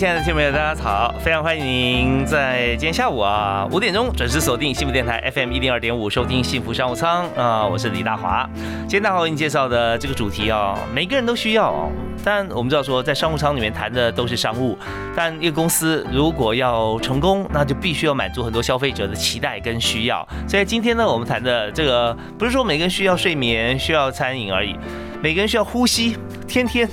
亲爱的听众朋友，大家好，非常欢迎您在今天下午啊五点钟准时锁定幸福电台 FM 一零二点五，收听幸福商务舱啊，我是李大华。今天大华为你介绍的这个主题啊，每个人都需要。但我们知道说，在商务舱里面谈的都是商务，但一个公司如果要成功，那就必须要满足很多消费者的期待跟需要。所以今天呢，我们谈的这个不是说每个人需要睡眠、需要餐饮而已，每个人需要呼吸，天天。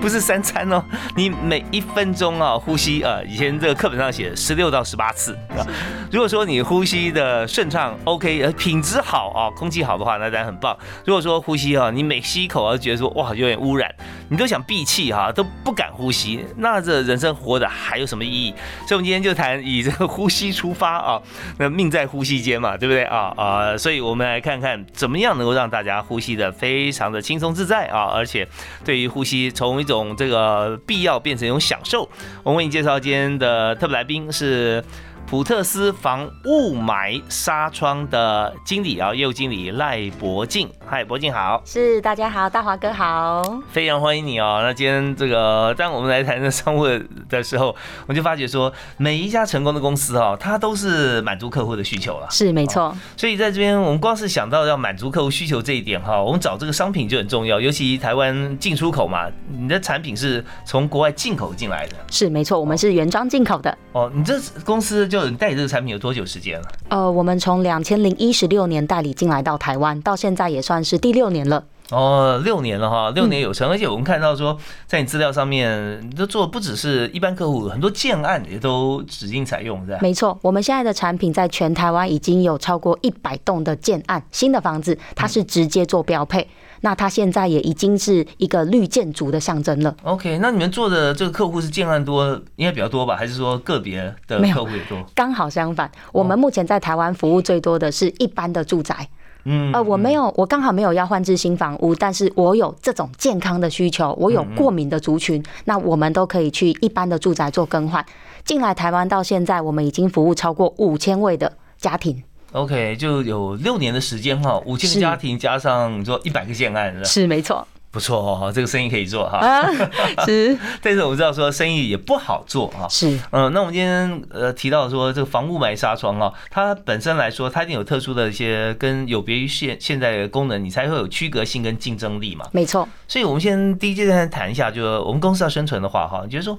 不是三餐哦，你每一分钟啊呼吸啊，以前这个课本上写十六到十八次啊。如果说你呼吸的顺畅，OK，呃，品质好啊，空气好的话，那当然很棒。如果说呼吸啊，你每吸一口啊，觉得说哇有点污染，你都想闭气哈，都不敢呼吸，那这人生活的还有什么意义？所以，我们今天就谈以这个呼吸出发啊，那命在呼吸间嘛，对不对啊啊？所以我们来看看怎么样能够让大家呼吸的非常的轻松自在啊，而且对对于呼吸从一种这个必要变成一种享受。我为你介绍今天的特别来宾是。普特斯防雾霾纱窗的经理啊，业务经理赖博静，嗨，博静好，是大家好，大华哥好，非常欢迎你哦。那今天这个，当我们来谈这商务的时候，我就发觉说，每一家成功的公司哈，它都是满足客户的需求了，是没错。所以在这边，我们光是想到要满足客户需求这一点哈，我们找这个商品就很重要，尤其台湾进出口嘛，你的产品是从国外进口进来的，是没错，我们是原装进口的。哦，你这公司就你。代理这个产品有多久时间了？呃，我们从两千零一十六年代理进来到台湾，到现在也算是第六年了。哦，六年了哈，六年有成。而且我们看到说，在你资料上面，你都做不只是一般客户，很多建案也都指定采用，是吧？没错，我们现在的产品在全台湾已经有超过一百栋的建案，新的房子它是直接做标配。那它现在也已经是一个绿建筑的象征了。OK，那你们做的这个客户是建案多，应该比较多吧？还是说个别的客户也多？刚好相反，我们目前在台湾服务最多的是一般的住宅。嗯，呃，我没有，我刚好没有要换置新房屋，但是我有这种健康的需求，我有过敏的族群，那我们都可以去一般的住宅做更换。进来台湾到现在，我们已经服务超过五千位的家庭。OK，就有六年的时间哈，五千个家庭加上你说一百个建案是是没错，不错哦，这个生意可以做哈。是，但是我知道说生意也不好做哈。是，嗯，那我们今天呃提到说这个防雾霾纱窗啊，它本身来说它一定有特殊的一些跟有别于现现在的功能，你才会有区隔性跟竞争力嘛。没错，所以我们先第一阶段谈一下，就是我们公司要生存的话哈，就是说。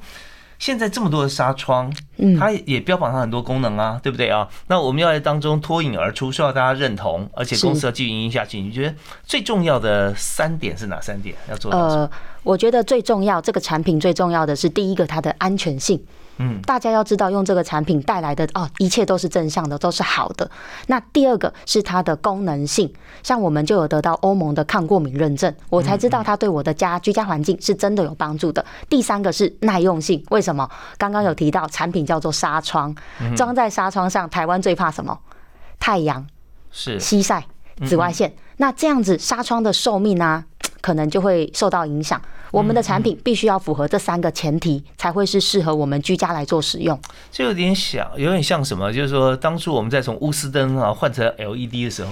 现在这么多的纱窗，嗯，它也标榜它很多功能啊，对不对啊？那我们要在当中脱颖而出，需要大家认同，而且公司要继续营运下去。你觉得最重要的三点是哪三点要做到？呃，我觉得最重要，这个产品最重要的是第一个，它的安全性。嗯，大家要知道用这个产品带来的哦，一切都是正向的，都是好的。那第二个是它的功能性，像我们就有得到欧盟的抗过敏认证，我才知道它对我的家居家环境是真的有帮助的。第三个是耐用性，为什么？刚刚有提到产品叫做纱窗，装在纱窗上，台湾最怕什么？太阳是西晒、紫外线。那这样子纱窗的寿命呢，可能就会受到影响。我们的产品必须要符合这三个前提，才会是适合我们居家来做使用。这有点像，有点像什么？就是说，当初我们在从钨丝灯啊换成 LED 的时候，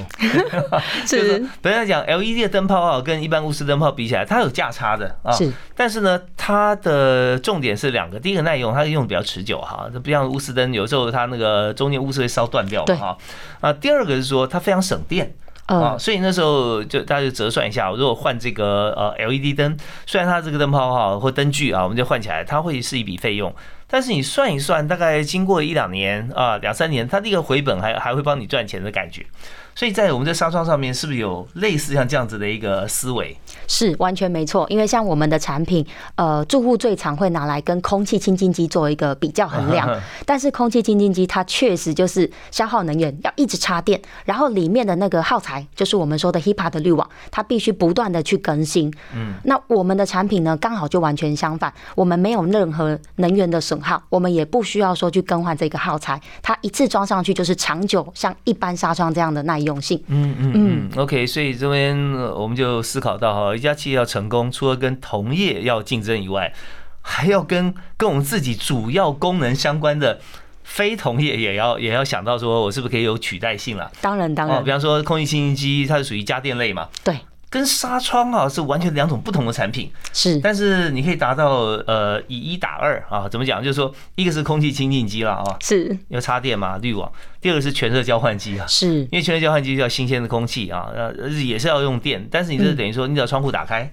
是本来讲 LED 的灯泡啊，跟一般钨丝灯泡比起来，它有价差的啊。是，但是呢，它的重点是两个，第一个耐用，它用的比较持久哈，这不像钨丝灯，有时候它那个中间钨丝会烧断掉嘛哈。啊，第二个是说它非常省电。啊，所以那时候就大家就折算一下，如果换这个呃 LED 灯，虽然它这个灯泡哈或灯具啊，我们就换起来，它会是一笔费用，但是你算一算，大概经过一两年啊两三年，它这个回本还还会帮你赚钱的感觉。所以在我们的纱窗上面，是不是有类似像这样子的一个思维？是完全没错，因为像我们的产品，呃，住户最常会拿来跟空气清净机做一个比较衡量。但是空气清净机它确实就是消耗能源，要一直插电，然后里面的那个耗材，就是我们说的 HEPA 的滤网，它必须不断的去更新。嗯，那我们的产品呢，刚好就完全相反，我们没有任何能源的损耗，我们也不需要说去更换这个耗材，它一次装上去就是长久，像一般纱窗这样的耐用性。嗯嗯嗯。OK，所以这边我们就思考到哈。一家企业要成功，除了跟同业要竞争以外，还要跟跟我们自己主要功能相关的非同业也要 也要想到，说我是不是可以有取代性了？当然，当然。比方说空气清新机，它是属于家电类嘛？对。跟纱窗啊是完全两种不同的产品，是，但是你可以达到呃以一打二啊，怎么讲？就是说一个是空气清净机了啊，是，要插电嘛，滤网；第二个是全热交换机啊，是，因为全热交换机要新鲜的空气啊，呃也是要用电，但是你这等于说你只要窗户打开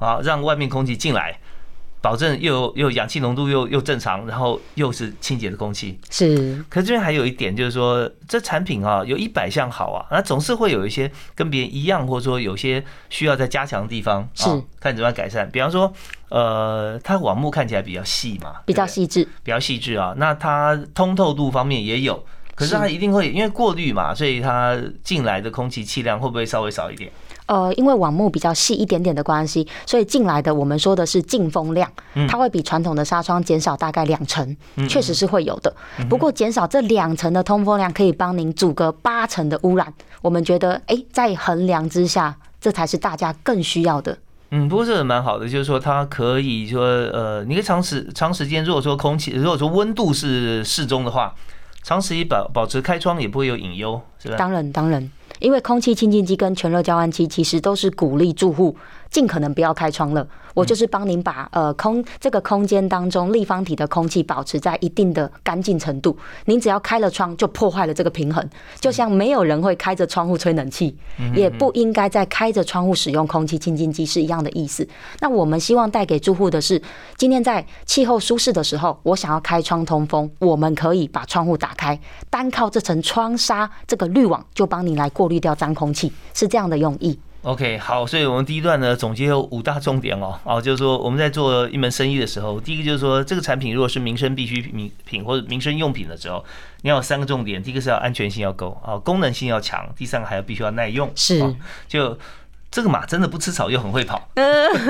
啊，让外面空气进来。保证又又氧气浓度又又正常，然后又是清洁的空气，是。可是这边还有一点，就是说这产品啊，有一百项好啊，那总是会有一些跟别人一样，或者说有些需要再加强的地方，是。看怎么样改善。比方说，呃，它网目看起来比较细嘛，比较细致，比较细致啊。那它通透度方面也有，可是它一定会因为过滤嘛，所以它进来的空气气量会不会稍微少一点？呃，因为网目比较细一点点的关系，所以进来的我们说的是进风量，它会比传统的纱窗减少大概两成，确实是会有的。不过减少这两成的通风量，可以帮您阻隔八成的污染。我们觉得，哎，在衡量之下，这才是大家更需要的。嗯，不过这个蛮好的，就是说它可以说，呃，你可以长时长时间，如果说空气，如果说温度是适中的话，长时间保保持开窗也不会有隐忧，是吧？当然，当然。因为空气清净机跟全热交换机其实都是鼓励住户尽可能不要开窗了。我就是帮您把呃空这个空间当中立方体的空气保持在一定的干净程度。您只要开了窗，就破坏了这个平衡。就像没有人会开着窗户吹冷气，也不应该在开着窗户使用空气清净机是一样的意思。那我们希望带给住户的是，今天在气候舒适的时候，我想要开窗通风，我们可以把窗户打开，单靠这层窗纱这个滤网就帮您来过滤掉脏空气，是这样的用意。OK，好，所以我们第一段呢总结有五大重点哦，哦，就是说我们在做一门生意的时候，第一个就是说这个产品如果是民生必需品品或者民生用品的时候，你要有三个重点，第一个是要安全性要够啊，功能性要强，第三个还要必须要耐用，是，就这个马真的不吃草又很会跑，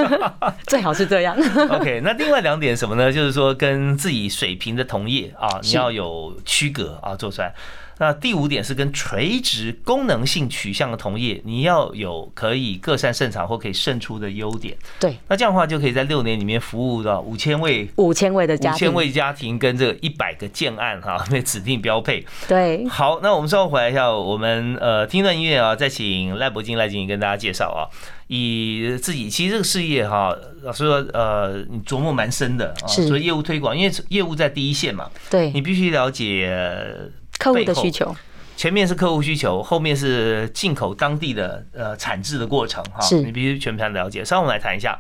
最好是这样。OK，那另外两点什么呢？就是说跟自己水平的同业啊，你要有区隔啊，做出来。那第五点是跟垂直功能性取向的同业，你要有可以各擅胜场或可以胜出的优点。对，那这样的话就可以在六年里面服务到五千位五千位的家五千位家庭跟这个一百个建案哈，那指定标配。对，好，那我们稍后回来一下，我们呃听段音乐啊，再请赖伯金赖经理跟大家介绍啊，以自己其实这个事业哈，老师说呃你琢磨蛮深的啊，所以业务推广，因为业务在第一线嘛，对你必须了解。客户的需求，前面是客户需求，后面是进口当地的呃产制的过程哈，你必须全盘了解。稍后我们来谈一下，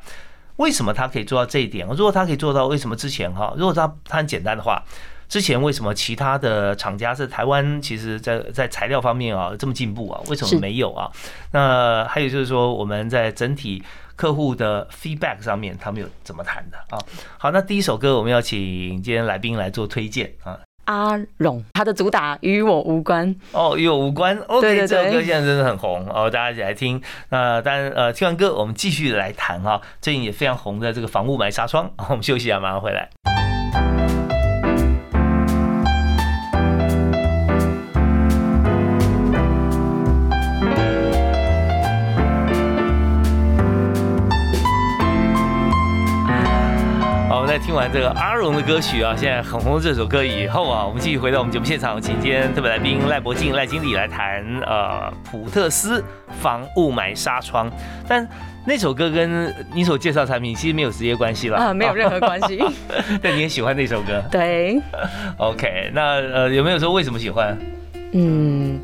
为什么他可以做到这一点？如果他可以做到，为什么之前哈？如果他他很简单的话，之前为什么其他的厂家是台湾，其实在在材料方面啊这么进步啊？为什么没有啊？那还有就是说，我们在整体客户的 feedback 上面，他们有怎么谈的啊？好，那第一首歌我们要请今天来宾来做推荐啊。阿荣，他的主打与我无关哦，与我无关。OK，这首歌现在真的很红哦，大家一起来听。那当然，呃，听完歌，我们继续来谈哈，最近也非常红的这个防雾霾纱窗。我们休息一下，马上回来。听完这个阿荣的歌曲啊，现在很红这首歌以后啊，我们继续回到我们节目现场，请今天特别来宾赖博进赖经理来谈呃普特斯防雾霾纱窗。但那首歌跟你所介绍产品其实没有直接关系了啊，没有 任何关系。但你也喜欢那首歌？对。OK，那呃有没有说为什么喜欢？嗯，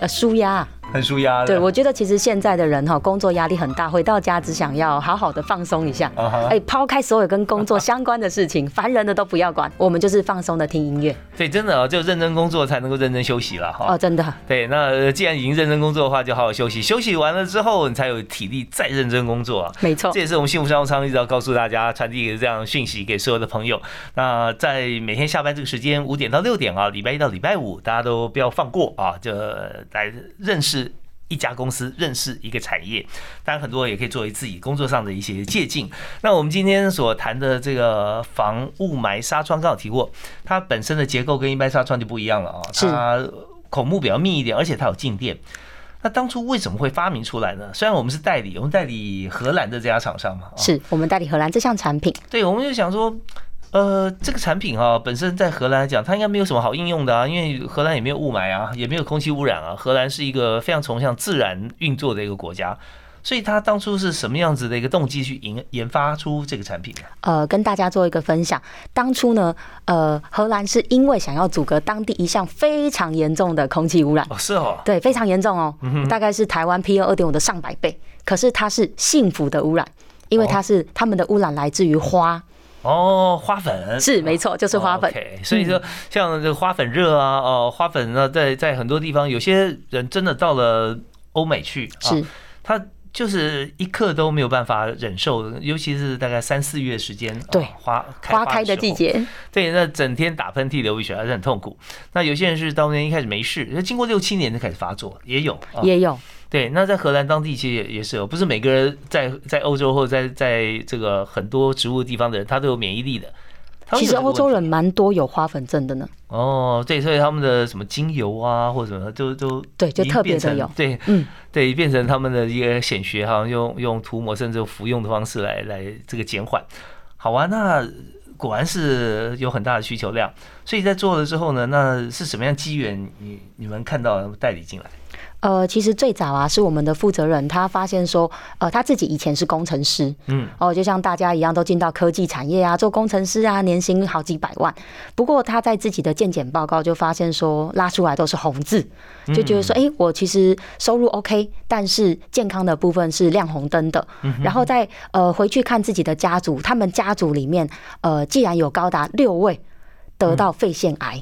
呃，舒压。很舒压。对，我觉得其实现在的人哈，工作压力很大，回到家只想要好好的放松一下，哎，抛开所有跟工作相关的事情，烦人的都不要管，我们就是放松的听音乐。对，真的哦，就认真工作才能够认真休息了哈。哦，真的。对，那既然已经认真工作的话，就好好休息，休息完了之后，你才有体力再认真工作啊。没错，这也是我们幸福商务舱一直要告诉大家，传递这样讯息给所有的朋友。那在每天下班这个时间，五点到六点啊，礼拜一到礼拜五，大家都不要放过啊，就来认识一家公司，认识一个产业。当然，很多也可以作为自己工作上的一些借鉴。那我们今天所谈的这个防雾霾纱窗，刚好提过，它本身的结构跟一般纱窗就不一样了啊，它孔目比较密一点，而且它有静电。那当初为什么会发明出来呢？虽然我们是代理，我们代理荷兰的这家厂商嘛，是我们代理荷兰这项产品。对，我们就想说。呃，这个产品哈，本身在荷兰来讲，它应该没有什么好应用的啊，因为荷兰也没有雾霾啊，也没有空气污染啊。荷兰是一个非常崇尚自然运作的一个国家，所以它当初是什么样子的一个动机去研研发出这个产品呃，跟大家做一个分享，当初呢，呃，荷兰是因为想要阻隔当地一项非常严重的空气污染，哦，是哦，对，非常严重哦，大概是台湾 PM 二点五的上百倍，可是它是幸福的污染，因为它是他们的污染来自于花。哦，花粉是没错，就是花粉。所以说，像这个花粉热啊，哦，花粉呢，在在很多地方，有些人真的到了欧美去，是，他就是一刻都没有办法忍受，尤其是大概三四月时间，对，花花开的季节，对，那整天打喷嚏、流鼻血还是很痛苦。那有些人是当年一开始没事，那经过六七年就开始发作，也有，也有。对，那在荷兰当地其实也也是有，不是每个人在在欧洲或者在在这个很多植物地方的人，他都有免疫力的。其实欧洲人蛮多有花粉症的呢。哦，对，所以他们的什么精油啊，或者什么，都都对，就特别的有。对，嗯，对，变成他们的一个显学，好像用用涂抹甚至服用的方式来来这个减缓。好啊，那果然是有很大的需求量。所以在做了之后呢，那是什么样机缘？你你们看到代理进来？呃，其实最早啊，是我们的负责人，他发现说，呃，他自己以前是工程师，嗯，哦，就像大家一样，都进到科技产业啊，做工程师啊，年薪好几百万。不过他在自己的健检报告就发现说，拉出来都是红字，就觉得说，哎，我其实收入 OK，但是健康的部分是亮红灯的。然后再呃回去看自己的家族，他们家族里面，呃，既然有高达六位得到肺腺癌。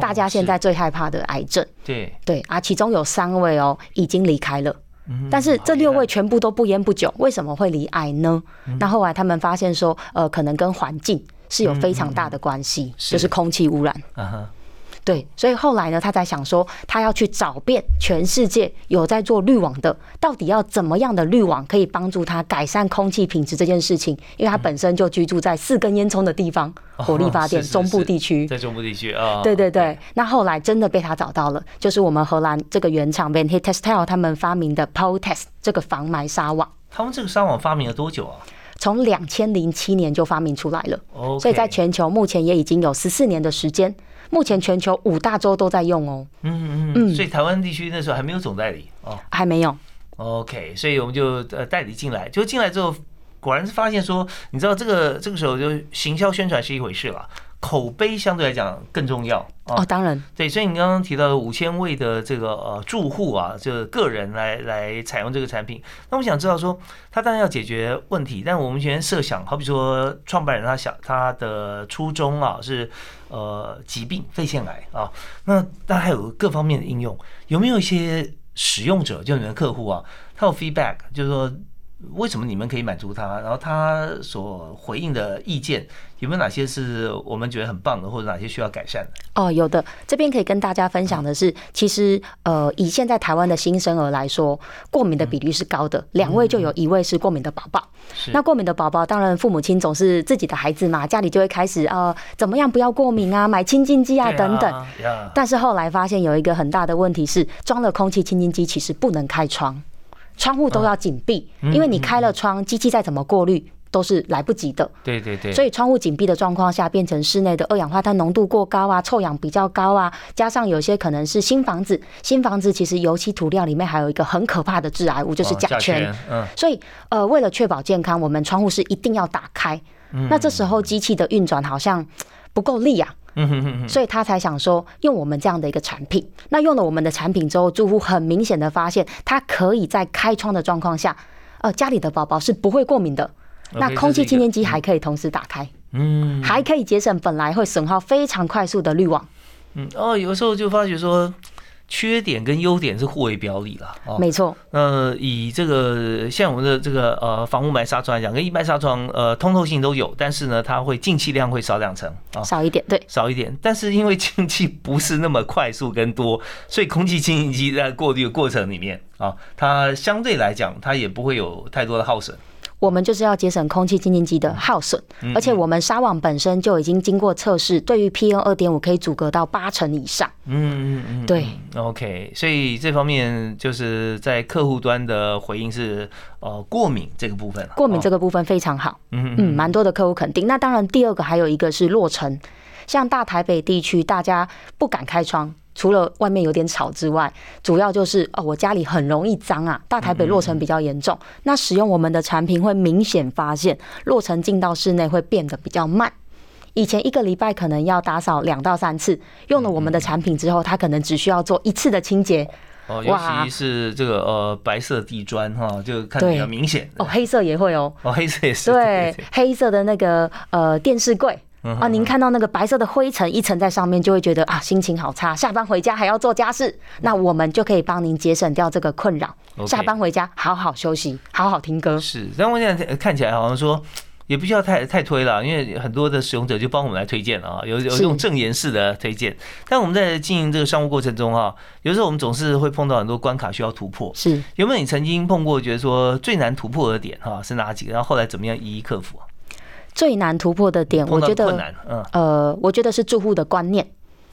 大家现在最害怕的癌症，对。对啊，其中有三位哦已经离开了，但是这六位全部都不烟不酒，为什么会离癌呢？那后来他们发现说，呃，可能跟环境是有非常大的关系，就是空气污染。对，所以后来呢，他才想说，他要去找遍全世界有在做滤网的，到底要怎么样的滤网可以帮助他改善空气品质这件事情？因为他本身就居住在四根烟囱的地方，火力发电中部地区，在中部地区啊。对对对，那后来真的被他找到了，就是我们荷兰这个原厂 Van h i t e s t e l 他们发明的 Potes 这个防霾纱网。他们这个纱网发明了多久啊？从两千零七年就发明出来了，所以在全球目前也已经有十四年的时间。目前全球五大洲都在用哦。嗯嗯嗯。所以台湾地区那时候还没有总代理哦。还没有。OK，所以我们就呃代理进来，就进来之后，果然是发现说，你知道这个这个时候就行销宣传是一回事了。口碑相对来讲更重要哦，当然对，所以你刚刚提到五千位的这个呃住户啊，就个人来来采用这个产品，那我想知道说，他当然要解决问题，但我们先设想，好比说创办人他想他的初衷啊是呃疾病肺腺癌啊，那那还有各方面的应用，有没有一些使用者就你的客户啊，他有 feedback，就是说。为什么你们可以满足他？然后他所回应的意见有没有哪些是我们觉得很棒的，或者哪些需要改善的？哦，有的。这边可以跟大家分享的是，其实呃，以现在台湾的新生儿来说，过敏的比率是高的，两位就有一位是过敏的宝宝。那过敏的宝宝，当然父母亲总是自己的孩子嘛，家里就会开始呃，怎么样不要过敏啊，买清净剂啊等等。但是后来发现有一个很大的问题是，装了空气清净机其实不能开窗。窗户都要紧闭，因为你开了窗，机器再怎么过滤都是来不及的。对对对。所以窗户紧闭的状况下，变成室内的二氧化碳浓度过高啊，臭氧比较高啊，加上有些可能是新房子，新房子其实油漆涂料里面还有一个很可怕的致癌物，就是甲醛。嗯。所以呃，为了确保健康，我们窗户是一定要打开。嗯。那这时候机器的运转好像不够力啊。嗯哼哼，所以他才想说用我们这样的一个产品。那用了我们的产品之后，住户很明显的发现，他可以在开窗的状况下，呃，家里的宝宝是不会过敏的。那空气清洁机还可以同时打开，嗯，还可以节省本来会损耗非常快速的滤网。嗯，哦，有时候就发觉说。缺点跟优点是互为表里了，哦，没错。呃，以这个像我们的这个呃防雾霾纱窗来讲，跟一般纱窗呃通透性都有，但是呢，它会进气量会少两层啊，少一点，对，少一点。但是因为进气不是那么快速跟多，所以空气清新机在过滤的过程里面啊，它相对来讲它也不会有太多的耗损。我们就是要节省空气清净机的耗损，而且我们纱网本身就已经经过测试，对于 PM 二点五可以阻隔到八成以上。嗯嗯嗯，对。OK，所以这方面就是在客户端的回应是呃过敏这个部分，过敏这个部分非常好。嗯嗯，蛮多的客户肯定。那当然，第二个还有一个是落成，像大台北地区，大家不敢开窗。除了外面有点吵之外，主要就是哦，我家里很容易脏啊。大台北落尘比较严重，那使用我们的产品会明显发现落尘进到室内会变得比较慢。以前一个礼拜可能要打扫两到三次，用了我们的产品之后，它可能只需要做一次的清洁。哦，尤其是这个呃白色地砖哈，就看比较明显。哦，黑色也会哦。哦，黑色也是。对，黑色的那个呃电视柜。啊，您看到那个白色的灰尘一层在上面，就会觉得啊，心情好差。下班回家还要做家事，那我们就可以帮您节省掉这个困扰。下班回家好好休息，好好听歌。是，但我现在看起来好像说，也不需要太太推了，因为很多的使用者就帮我们来推荐了啊，有有用正言式的推荐。但我们在经营这个商务过程中啊，有时候我们总是会碰到很多关卡需要突破。是，有没有你曾经碰过，觉得说最难突破的点哈是哪几个？然后后来怎么样一一克服？最难突破的点，我觉得，呃，我觉得是住户的观念，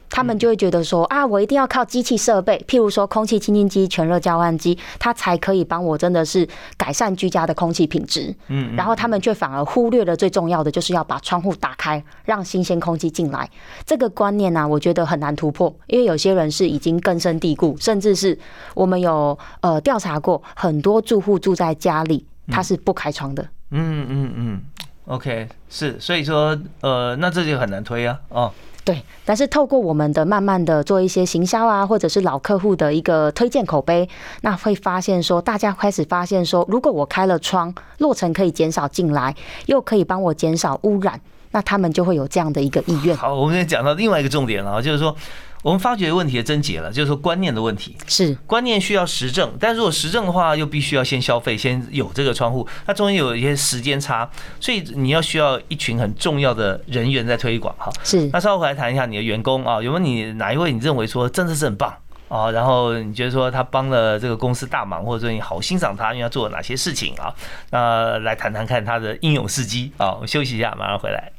他们就会觉得说啊，我一定要靠机器设备，譬如说空气清净机、全热交换机，它才可以帮我真的是改善居家的空气品质。嗯，然后他们却反而忽略了最重要的，就是要把窗户打开，让新鲜空气进来。这个观念呢，我觉得很难突破，因为有些人是已经根深蒂固，甚至是我们有呃调查过，很多住户住在家里，他是不开窗的。嗯嗯嗯。OK，是，所以说，呃，那这就很难推啊，哦，对，但是透过我们的慢慢的做一些行销啊，或者是老客户的一个推荐口碑，那会发现说，大家开始发现说，如果我开了窗，落尘可以减少进来，又可以帮我减少污染，那他们就会有这样的一个意愿。好，我们讲到另外一个重点了，就是说。我们发觉问题的症结了，就是说观念的问题。是观念需要实证，但如果实证的话，又必须要先消费，先有这个窗户，它中间有一些时间差，所以你要需要一群很重要的人员在推广哈。是。那稍后回来谈一下你的员工啊，有没有你哪一位你认为说真的是很棒啊？然后你觉得说他帮了这个公司大忙，或者说你好欣赏他，因为他做了哪些事情啊？那来谈谈看他的英勇事迹啊。我休息一下，马上回来。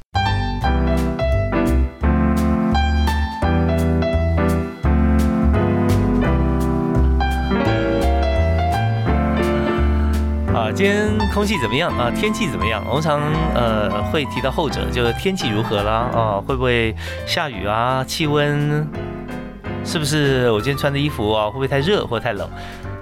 今天空气怎么样啊？天气怎么样？我们常呃会提到后者，就是天气如何啦？啊，会不会下雨啊？气温是不是我今天穿的衣服啊？会不会太热或太冷？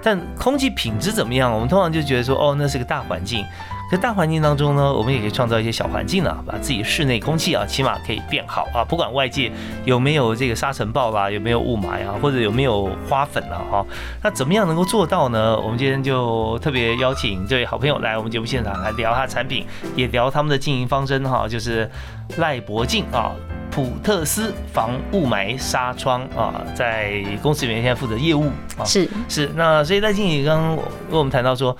但空气品质怎么样？我们通常就觉得说，哦，那是个大环境。在大环境当中呢，我们也可以创造一些小环境啊，把自己室内空气啊，起码可以变好啊。不管外界有没有这个沙尘暴啦，有没有雾霾啊，或者有没有花粉啊，哈，那怎么样能够做到呢？我们今天就特别邀请这位好朋友来我们节目现场来聊他产品，也聊他们的经营方针哈，就是赖博静啊，普特斯防雾霾纱窗啊，在公司里面现在负责业务啊，是是，那所以赖经理刚刚跟我们谈到说。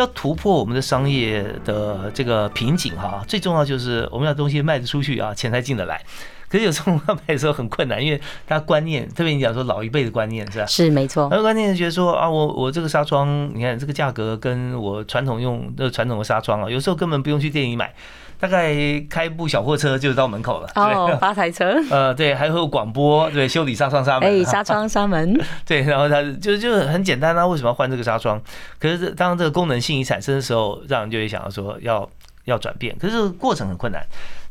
要突破我们的商业的这个瓶颈哈，最重要就是我们要东西卖得出去啊，钱才进得来。可是有时候卖的时候很困难，因为大家观念，特别你讲说老一辈的观念是吧？是没错。很多观念是觉得说啊，我我这个纱窗，你看这个价格跟我传统用的传统的纱窗啊，有时候根本不用去店里买。大概开部小货车就到门口了。哦，发财车。呃，对，还会有广播，对，修理纱窗纱门。哎，纱窗纱门。对，然后它就就很简单啊，为什么要换这个纱窗？可是当这个功能性一产生的时候，让人就会想要说要要转变，可是过程很困难。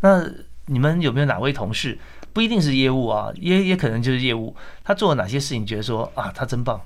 那你们有没有哪位同事，不一定是业务啊，也也可能就是业务，他做了哪些事情，觉得说啊，他真棒。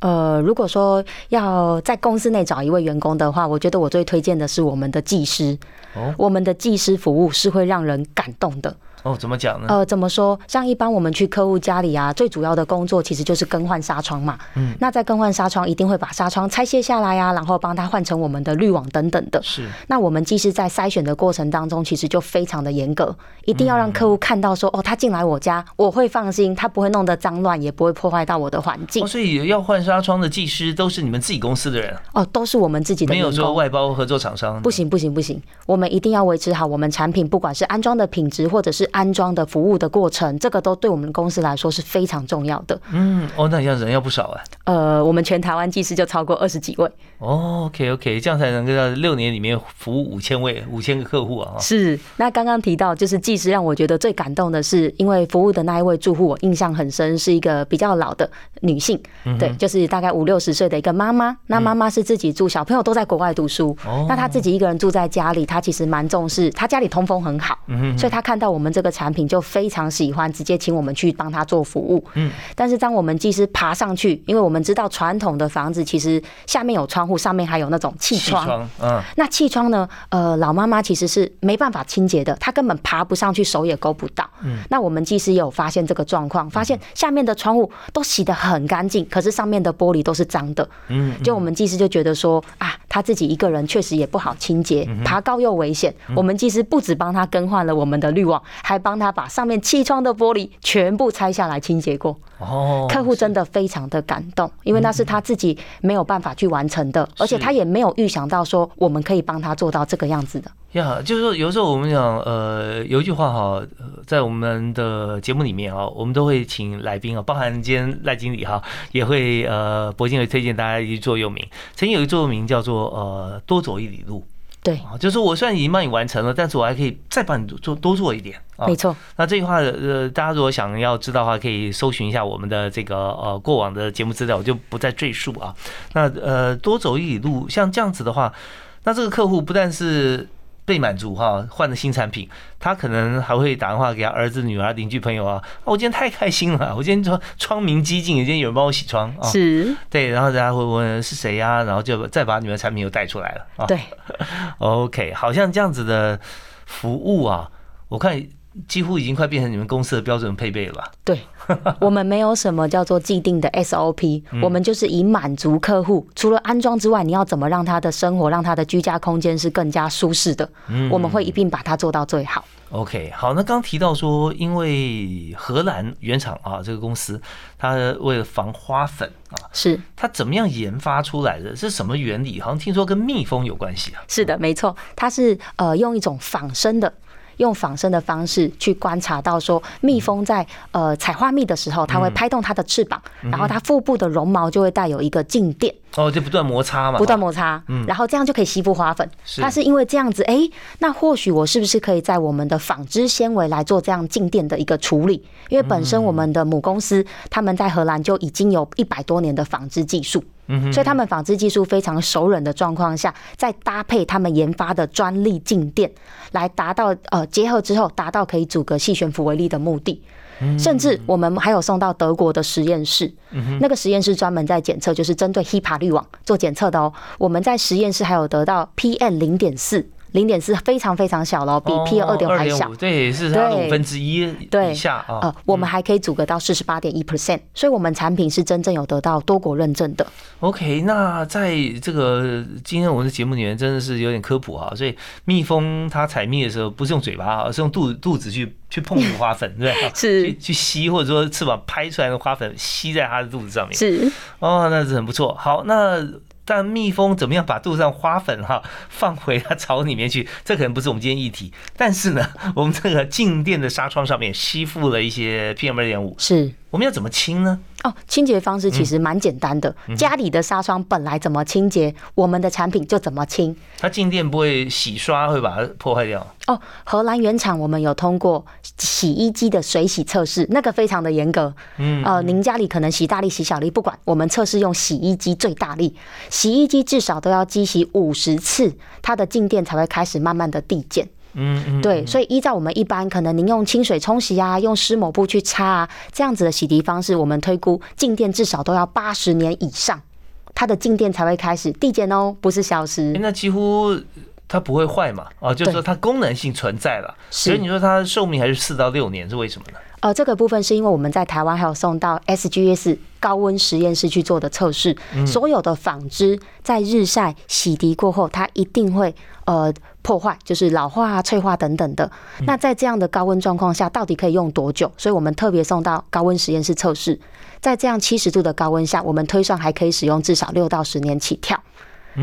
呃，如果说要在公司内找一位员工的话，我觉得我最推荐的是我们的技师。哦，我们的技师服务是会让人感动的。哦，怎么讲呢？呃，怎么说？像一般我们去客户家里啊，最主要的工作其实就是更换纱窗嘛。嗯，那在更换纱窗，一定会把纱窗拆卸下来呀，然后帮他换成我们的滤网等等的。是。那我们技师在筛选的过程当中，其实就非常的严格，一定要让客户看到说，哦，他进来我家，我会放心，他不会弄得脏乱，也不会破坏到我的环境。所以要换纱窗的技师都是你们自己公司的人？哦，都是我们自己的，没有说外包合作厂商。不行不行不行，我们一定要维持好我们产品，不管是安装的品质，或者是安装的服务。的过程，这个都对我们公司来说是非常重要的。嗯，哦，那你像人要不少啊。呃，我们全台湾技师就超过二十几位。哦，OK，OK，这样才能够在六年里面服务五千位、五千个客户啊。是。那刚刚提到，就是技师让我觉得最感动的是，因为服务的那一位住户，我印象很深，是一个比较老的女性，对，就是大概五六十岁的一个妈妈。那妈妈是自己住，小朋友都在国外读书。哦。那她自己一个人住在家里，她其实蛮重视，她家里通风很好，所以她看到我们这个产品就非常喜欢，直接请我们去帮他做服务。嗯。但是当我们技师爬上去，因为我们知道传统的房子其实下面有窗户，上面还有那种气窗。嗯，那气窗呢？呃，老妈妈其实是没办法清洁的，她根本爬不上去，手也勾不到。嗯，那我们技师也有发现这个状况，发现下面的窗户都洗得很干净，可是上面的玻璃都是脏的。嗯，就我们技师就觉得说啊，他自己一个人确实也不好清洁，爬高又危险。我们技师不止帮他更换了我们的滤网，还帮他把上面气窗的玻璃全部拆下来清洁过。哦，客户真的非常的感动，因为那是他自己没有办法去完成的，而且他也没有预想到说我们可以帮他做到这个样子的。呀，就是说有时候我们讲，呃，有一句话哈，在我们的节目里面啊，我们都会请来宾啊，包含今天赖经理哈，也会呃，博金会推荐大家一座右铭，曾经有一座右铭叫做呃，多走一里路。对，就是我虽然已经帮你完成了，但是我还可以再帮你做多做一点啊。没错。那这句话，呃，大家如果想要知道的话，可以搜寻一下我们的这个呃过往的节目资料，我就不再赘述啊。那呃，多走一里路，像这样子的话，那这个客户不但是。被满足哈，换了新产品，他可能还会打电话给他儿子、女儿、邻居朋友啊。我今天太开心了，我今天窗窗明几净，今天有人帮我洗窗啊。是，对，然后大家会问是谁呀，然后就再把你们产品又带出来了啊。对，OK，好像这样子的服务啊，我看。几乎已经快变成你们公司的标准配备了吧？对，我们没有什么叫做既定的 SOP，我们就是以满足客户，除了安装之外，你要怎么让他的生活、让他的居家空间是更加舒适的？我们会一并把它做到最好。OK，好，那刚提到说，因为荷兰原厂啊，这个公司它为了防花粉啊，是它怎么样研发出来的？是什么原理？好像听说跟蜜蜂有关系啊？是的，没错，它是呃用一种仿生的。用仿生的方式去观察到，说蜜蜂在呃采花蜜的时候，它会拍动它的翅膀，然后它腹部的绒毛就会带有一个静电。哦，就不断摩擦嘛，不断摩擦，嗯，然后这样就可以吸附花粉。它是因为这样子，哎，那或许我是不是可以在我们的纺织纤维来做这样静电的一个处理？因为本身我们的母公司他们在荷兰就已经有一百多年的纺织技术，嗯，所以他们纺织技术非常熟稔的状况下，再搭配他们研发的专利静电，来达到呃结合之后达到可以阻隔细悬浮微粒的目的。甚至我们还有送到德国的实验室，那个实验室专门在检测，就是针对 HEPA 滤网做检测的哦。我们在实验室还有得到 PM 零点四。零点四非常非常小了，比 P 二点五还小，对，是它五分之一以下啊。呃，我们还可以阻隔到四十八点一 percent，所以我们产品是真正有得到多国认证的。OK，那在这个今天我们的节目里面真的是有点科普啊，所以蜜蜂它采蜜的时候不是用嘴巴啊，是用肚肚子去去碰触花粉，对 是去去吸，或者说翅膀拍出来的花粉吸在它的肚子上面。是哦，那是很不错。好，那。但蜜蜂怎么样把肚子上花粉哈放回它巢里面去？这可能不是我们今天议题。但是呢，我们这个静电的纱窗上面吸附了一些 PM 二点五，是我们要怎么清呢？哦，清洁方式其实蛮简单的。家里的纱窗本来怎么清洁，我们的产品就怎么清。它静电不会洗刷会把它破坏掉。哦，荷兰原厂我们有通过洗衣机的水洗测试，那个非常的严格。嗯，呃，您家里可能洗大力洗小力不管，我们测试用洗衣机最大力，洗衣机至少都要机洗五十次，它的静电才会开始慢慢的递减。嗯嗯，对，所以依照我们一般可能您用清水冲洗啊，用湿抹布去擦啊，这样子的洗涤方式，我们推估静电至少都要八十年以上，它的静电才会开始递减哦，不是消失。那几乎它不会坏嘛？哦，就是说它功能性存在了。所以你说它寿命还是四到六年，是为什么呢？呃，这个部分是因为我们在台湾还有送到 SGS 高温实验室去做的测试，所有的纺织在日晒洗涤过后，它一定会呃破坏，就是老化啊、脆化等等的。那在这样的高温状况下，到底可以用多久？所以我们特别送到高温实验室测试，在这样七十度的高温下，我们推算还可以使用至少六到十年起跳。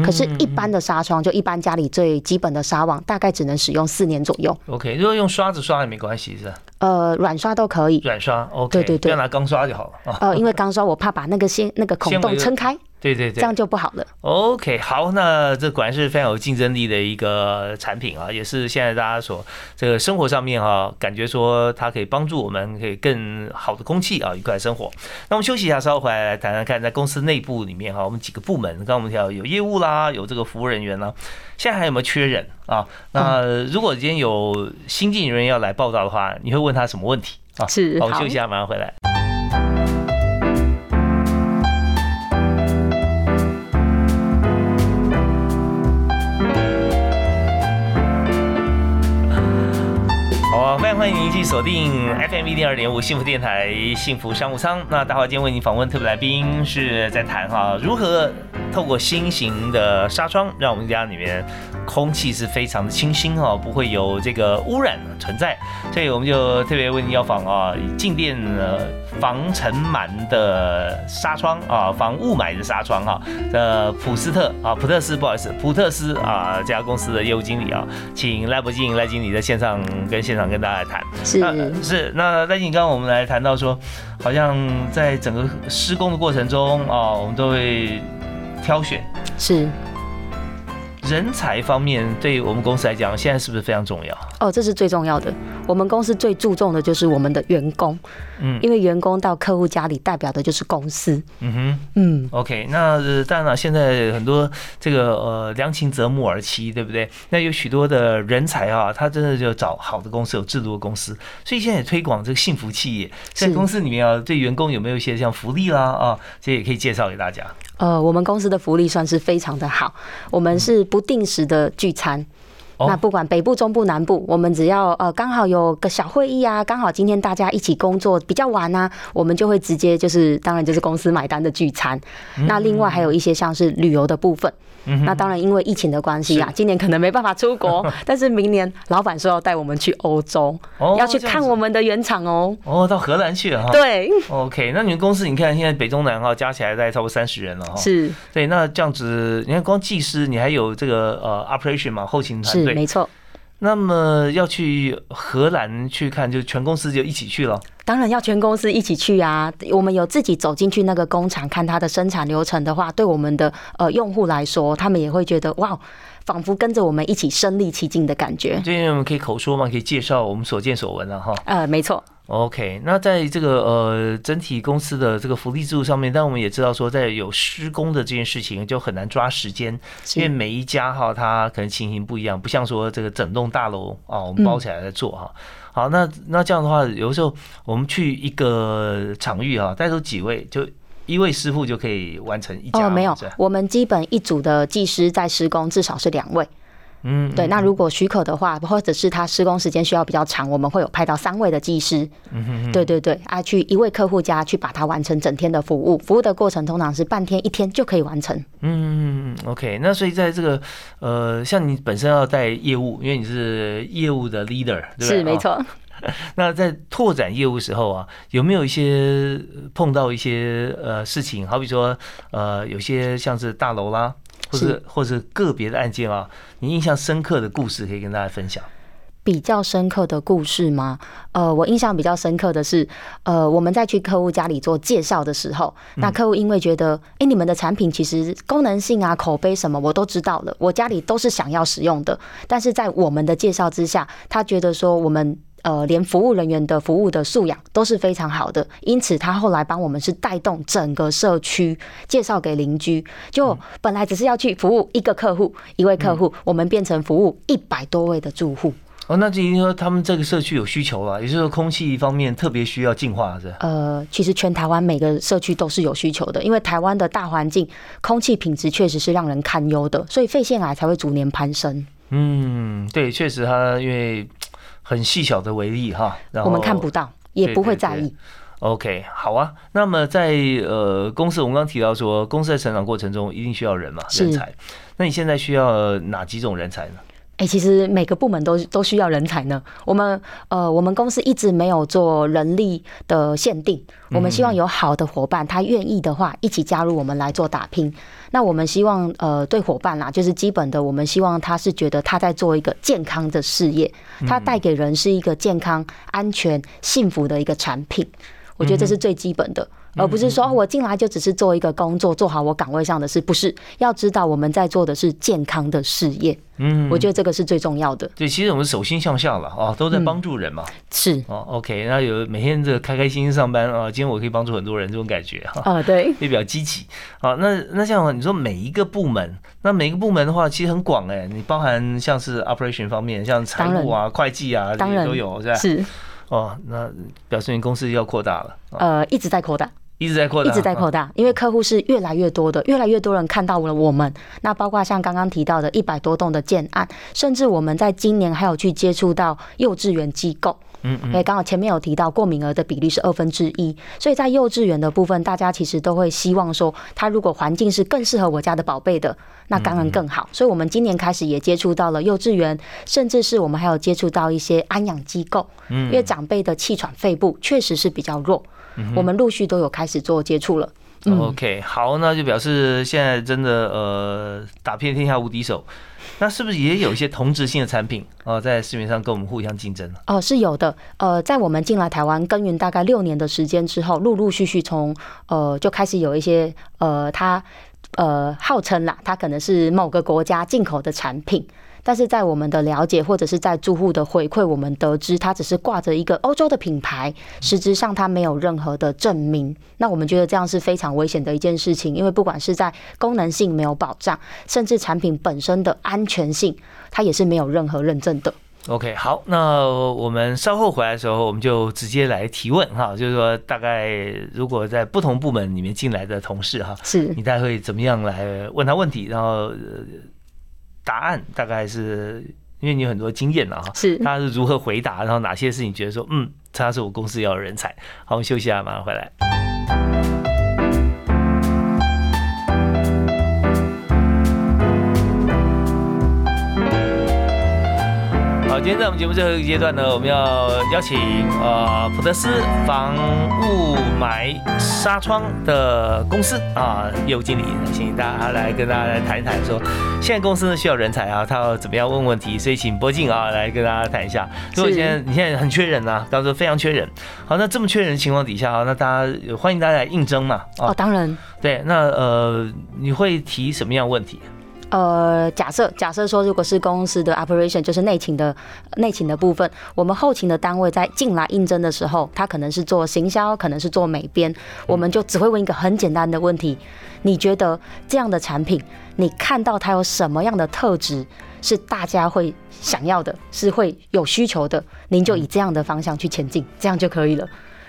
可是，一般的纱窗，就一般家里最基本的纱网，大概只能使用四年左右。OK，如果用刷子刷也没关系，是吧？呃，软刷都可以。软刷，OK，对对对，不要拿钢刷就好了。呃，因为钢刷我怕把那个纤那个孔洞撑开。对对对，这样就不好了。OK，好，那这果然是非常有竞争力的一个产品啊，也是现在大家所这个生活上面哈，感觉说它可以帮助我们可以更好的空气啊，愉快生活。那我们休息一下，稍后回来来谈谈看，在公司内部里面哈，我们几个部门，刚刚我们提到有业务啦，有这个服务人员啦，现在还有没有缺人啊？那如果今天有新进人员要来报道的话，你会问他什么问题啊？是，好，我们休息一下，马上回来。欢迎您继续锁定 FM 一零二点五幸福电台幸福商务舱。那大华今天为您访问特别来宾是在谈哈，如何透过新型的纱窗，让我们家里面空气是非常的清新哈，不会有这个污染存在。所以我们就特别为您要访啊，静电防尘螨的纱窗啊，防雾霾的纱窗哈的普斯特啊，普特斯不好意思，普特斯啊这家公司的业务经理啊，请赖博静赖经理在线上跟现场跟大家。谈是是，那赖经理，刚刚我们来谈到说，好像在整个施工的过程中啊，我们都会挑选是。人才方面，对我们公司来讲，现在是不是非常重要？哦，这是最重要的。我们公司最注重的就是我们的员工，嗯，因为员工到客户家里代表的就是公司。嗯哼，嗯，OK。那当然了，现在很多这个呃良禽择木而栖，对不对？那有许多的人才啊，他真的就找好的公司，有制度的公司。所以现在也推广这个幸福企业，在公司里面啊，对员工有没有一些像福利啦啊，这也可以介绍给大家。呃，我们公司的福利算是非常的好，我们是不定时的聚餐。那不管北部、中部、南部，我们只要呃刚好有个小会议啊，刚好今天大家一起工作比较晚啊，我们就会直接就是当然就是公司买单的聚餐。那另外还有一些像是旅游的部分。那当然，因为疫情的关系啊，今年可能没办法出国，但是明年老板说要带我们去欧洲，要去看我们的原厂哦。哦，到荷兰去了哈。对。OK，那你们公司你看现在北中南哈加起来大概超过三十人了哈。是。对，那这样子，你看光技师，你还有这个呃 operation 嘛，后勤团队。是，没错。那么要去荷兰去看，就全公司就一起去了。当然要全公司一起去啊！我们有自己走进去那个工厂看它的生产流程的话，对我们的呃用户来说，他们也会觉得哇，仿佛跟着我们一起身临其境的感觉。这边我们可以口说嘛，可以介绍我们所见所闻了哈。呃，没错。OK，那在这个呃整体公司的这个福利制度上面，但我们也知道说，在有施工的这件事情就很难抓时间，因为每一家哈它可能情形不一样，不像说这个整栋大楼啊，我们包起来在做哈。好，那那这样的话，有时候我们去一个场域啊，带走几位，就一位师傅就可以完成一家。哦，没有，我们基本一组的技师在施工至少是两位。嗯，对，那如果许可的话，或者是他施工时间需要比较长，我们会有派到三位的技师。嗯哼，对对对，啊，去一位客户家去把它完成整天的服务，服务的过程通常是半天一天就可以完成。嗯，OK，那所以在这个呃，像你本身要带业务，因为你是业务的 leader，对是没错。那在拓展业务时候啊，有没有一些碰到一些呃事情？好比说呃，有些像是大楼啦。或者或者个别的案件啊，你印象深刻的故事可以跟大家分享。比较深刻的故事吗？呃，我印象比较深刻的是，呃，我们在去客户家里做介绍的时候，那客户因为觉得，哎，你们的产品其实功能性啊、口碑什么我都知道了，我家里都是想要使用的，但是在我们的介绍之下，他觉得说我们。呃，连服务人员的服务的素养都是非常好的，因此他后来帮我们是带动整个社区介绍给邻居。就本来只是要去服务一个客户，一位客户，我们变成服务一百多位的住户。哦，那就于说他们这个社区有需求了，也就是说空气方面特别需要净化，是呃，其实全台湾每个社区都是有需求的，因为台湾的大环境空气品质确实是让人堪忧的，所以肺腺癌才会逐年攀升。嗯，对，确实它因为很细小的微粒哈，然后我们看不到，也不会在意。OK，好啊。那么在呃公司，我们刚刚提到说，公司在成长过程中一定需要人嘛，人才。那你现在需要哪几种人才呢？哎，其实每个部门都都需要人才呢。我们呃，我们公司一直没有做人力的限定。我们希望有好的伙伴，他愿意的话，一起加入我们来做打拼。那我们希望呃，对伙伴啦，就是基本的，我们希望他是觉得他在做一个健康的事业，他带给人是一个健康、安全、幸福的一个产品。我觉得这是最基本的。而不是说我进来就只是做一个工作，做好我岗位上的事，不是要知道我们在做的是健康的事业。嗯，我觉得这个是最重要的。对，其实我们手心向下了啊，都在帮助人嘛。是哦，OK，那有每天这个开开心心上班啊，今天我可以帮助很多人，这种感觉哈。啊，对，也比较积极。好，那那像你说每一个部门，那每一个部门的话，其实很广哎，你包含像是 operation 方面，像财务啊、会计啊，当然都有，是吧？是。哦，那表示你公司要扩大了。呃，一直在扩大。一直在扩大，一直在扩大，因为客户是越来越多的，越来越多人看到了我们。那包括像刚刚提到的一百多栋的建案，甚至我们在今年还有去接触到幼稚园机构。嗯嗯。哎，刚好前面有提到过敏儿的比例是二分之一，所以在幼稚园的部分，大家其实都会希望说，他如果环境是更适合我家的宝贝的，那当然更好。所以我们今年开始也接触到了幼稚园，甚至是我们还有接触到一些安养机构。嗯。因为长辈的气喘肺部确实是比较弱。我们陆续都有开始做接触了。OK，好，那就表示现在真的呃打遍天下无敌手。那是不是也有一些同质性的产品哦，在市面上跟我们互相竞争哦，是有的。呃，在我们进来台湾耕耘大概六年的时间之后，陆陆续续从呃就开始有一些呃，它呃号称啦，它可能是某个国家进口的产品。但是在我们的了解，或者是在住户的回馈，我们得知它只是挂着一个欧洲的品牌，实质上它没有任何的证明。那我们觉得这样是非常危险的一件事情，因为不管是在功能性没有保障，甚至产品本身的安全性，它也是没有任何认证的。OK，好，那我们稍后回来的时候，我们就直接来提问哈，就是说大概如果在不同部门里面进来的同事哈，是你大概会怎么样来问他问题，然后。答案大概是因为你有很多经验了哈，是他是如何回答，然后哪些事情觉得说，嗯，他是我公司要的人才。好，我们休息一下，马上回来。好，今天在我们节目最后一个阶段呢，我们要邀请呃普德斯防雾霾纱窗的公司啊业务经理，请大家来跟大家来谈一谈，说现在公司呢需要人才啊，他要怎么样问问题，所以请波静啊来跟大家谈一下。如果现在你现在很缺人啊，刚说非常缺人，好，那这么缺人的情况底下啊，那大家欢迎大家来应征嘛。哦，当然。对，那呃你会提什么样问题？呃，假设假设说，如果是公司的 operation，就是内勤的内勤的部分，我们后勤的单位在进来应征的时候，他可能是做行销，可能是做美编，我们就只会问一个很简单的问题：你觉得这样的产品，你看到它有什么样的特质是大家会想要的，是会有需求的？您就以这样的方向去前进，这样就可以了。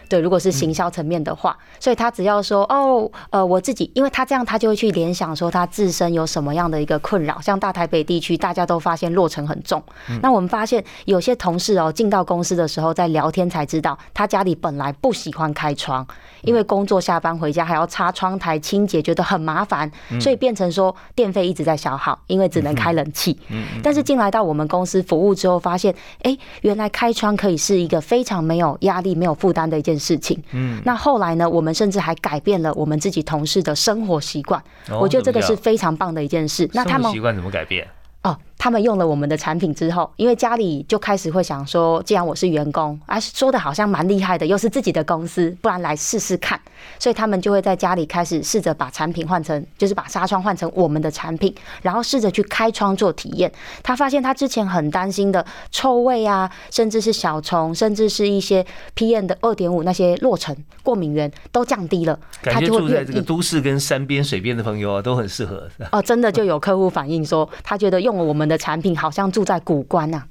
对，如果是行销层面的话，所以他只要说哦，呃，我自己，因为他这样，他就会去联想说他自身有什么样的一个困扰。像大台北地区，大家都发现落成很重。那我们发现有些同事哦，进到公司的时候，在聊天才知道，他家里本来不喜欢开窗，因为工作下班回家还要擦窗台清洁，觉得很麻烦，所以变成说电费一直在消耗，因为只能开冷气。但是进来到我们公司服务之后，发现哎，原来开窗可以是一个非常没有压力、没有负担的一件。事情，嗯，那后来呢？我们甚至还改变了我们自己同事的生活习惯。我觉得这个是非常棒的一件事。那他们习惯怎么改变？哦，他们用了我们的产品之后，因为家里就开始会想说，既然我是员工，啊，说的好像蛮厉害的，又是自己的公司，不然来试试看。所以他们就会在家里开始试着把产品换成，就是把纱窗换成我们的产品，然后试着去开窗做体验。他发现他之前很担心的臭味啊，甚至是小虫，甚至是一些 PM 的二点五那些落尘过敏源都降低了。感觉住在这个都市跟山边、水边的朋友啊，都很适合。哦，真的就有客户反映说，他觉得用了我们的产品好像住在古关呐，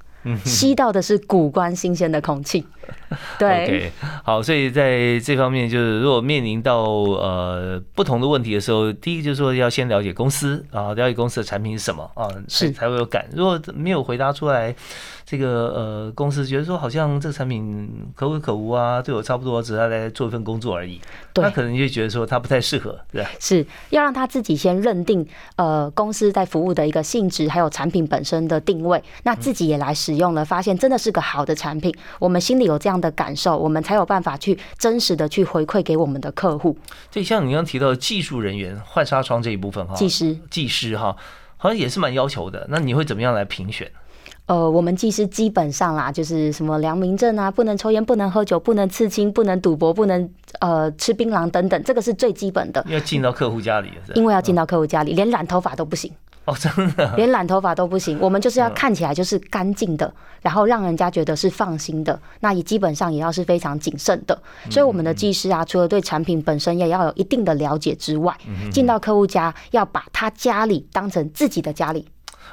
吸到的是古关新鲜的空气。对，好，所以在这方面，就是如果面临到呃不同的问题的时候，第一个就是说要先了解公司啊，了解公司的产品是什么啊，是才会有感。如果没有回答出来。这个呃，公司觉得说好像这个产品可有可无啊，对我差不多，只是来做一份工作而已。他可能就觉得说他不太适合，对是要让他自己先认定呃公司在服务的一个性质，还有产品本身的定位，那自己也来使用了，发现真的是个好的产品，我们心里有这样的感受，我们才有办法去真实的去回馈给我们的客户。对像你刚刚提到技术人员换纱窗这一部分哈，技师技师哈，好像也是蛮要求的。那你会怎么样来评选？呃，我们技师基本上啦，就是什么良民证啊，不能抽烟，不能喝酒，不能刺青，不能赌博，不能呃吃槟榔等等，这个是最基本的。要进到客户家里，因为要进到客户家里，连染头发都不行哦，真的，连染头发都不行。我们就是要看起来就是干净的，然后让人家觉得是放心的。那也基本上也要是非常谨慎的。所以我们的技师啊，除了对产品本身也要有一定的了解之外，进到客户家要把他家里当成自己的家里。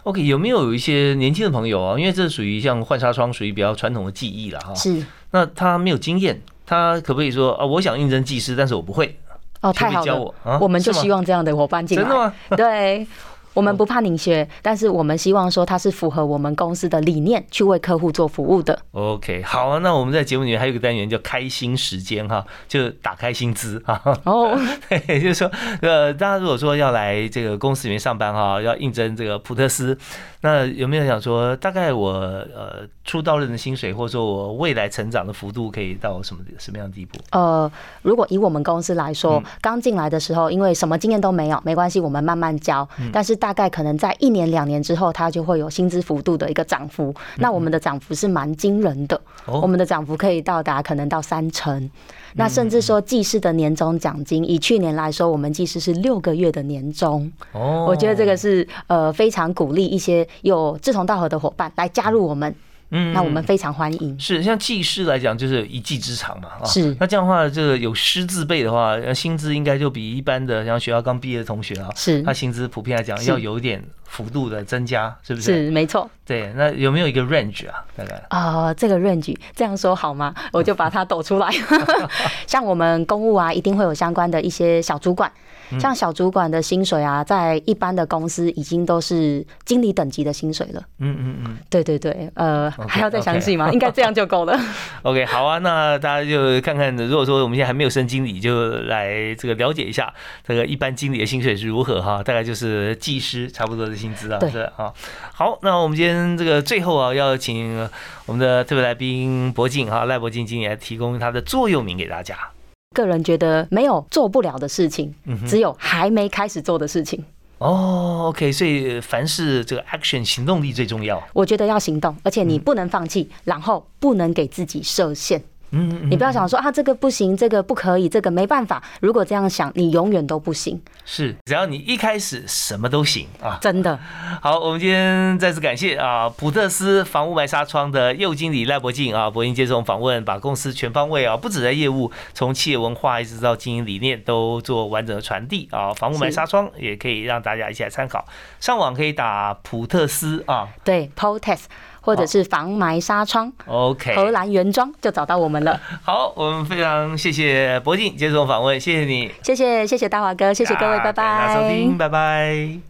OK，有没有一些年轻的朋友啊？因为这属于像换纱窗，属于比较传统的技艺了哈。是。那他没有经验，他可不可以说啊？我想应征技师，但是我不会。哦，太好了，我们就希望这样的伙伴进来。真的吗？对。我们不怕您学，但是我们希望说它是符合我们公司的理念，去为客户做服务的。OK，好啊，那我们在节目里面还有一个单元叫开心时间哈，就打开薪资哈。哦，对，就是说，呃，大家如果说要来这个公司里面上班哈，要应征这个普特斯。那有没有想说，大概我呃出道人的薪水，或者说我未来成长的幅度，可以到什么什么样的地步？呃，如果以我们公司来说，刚进来的时候，因为什么经验都没有，没关系，我们慢慢教。但是大概可能在一年两年之后，它就会有薪资幅度的一个涨幅。那我们的涨幅是蛮惊人的，我们的涨幅可以到达可能到三成。那甚至说技师的年终奖金，以去年来说，我们技师是六个月的年终。哦，我觉得这个是呃非常鼓励一些有志同道合的伙伴来加入我们。嗯，那我们非常欢迎。是像技师来讲，就是一技之长嘛。是。那这样的话，这个有师字辈的话，薪资应该就比一般的像学校刚毕业的同学啊，是。他薪资普遍来讲要有一点幅度的增加，是不是？是，没错。对，那有没有一个 range 啊？大概啊，这个 range 这样说好吗？我就把它抖出来。像我们公务啊，一定会有相关的一些小主管。像小主管的薪水啊，在一般的公司已经都是经理等级的薪水了。嗯嗯嗯，对对对，呃，还要再详细吗？应该这样就够了。OK，好啊，那大家就看看，如果说我们现在还没有升经理，就来这个了解一下这个一般经理的薪水是如何哈，大概就是技师差不多的薪资啊，是啊。好，那我们今天这个最后啊，要请我们的特别来宾博静哈赖博静经理来提供他的座右铭给大家。个人觉得没有做不了的事情，只有还没开始做的事情。哦，OK，所以凡是这个 action 行动力最重要。我觉得要行动，而且你不能放弃，然后不能给自己设限。嗯，你不要想说啊，这个不行，这个不可以，这个没办法。如果这样想，你永远都不行。是，只要你一开始什么都行啊！真的。好，我们今天再次感谢啊，普特斯防雾霾纱窗的右经理赖博进啊，博进接受访问，把公司全方位啊，不止在业务，从企业文化一直到经营理念都做完整的传递啊。防雾霾纱窗也可以让大家一起来参考，上网可以打普特斯啊，对，Potes。或者是防霾纱窗，OK，荷兰原装就找到我们了。好，我们非常谢谢博静接受访问，谢谢你，谢谢谢谢大华哥，谢谢各位，拜拜，大家收听，拜拜。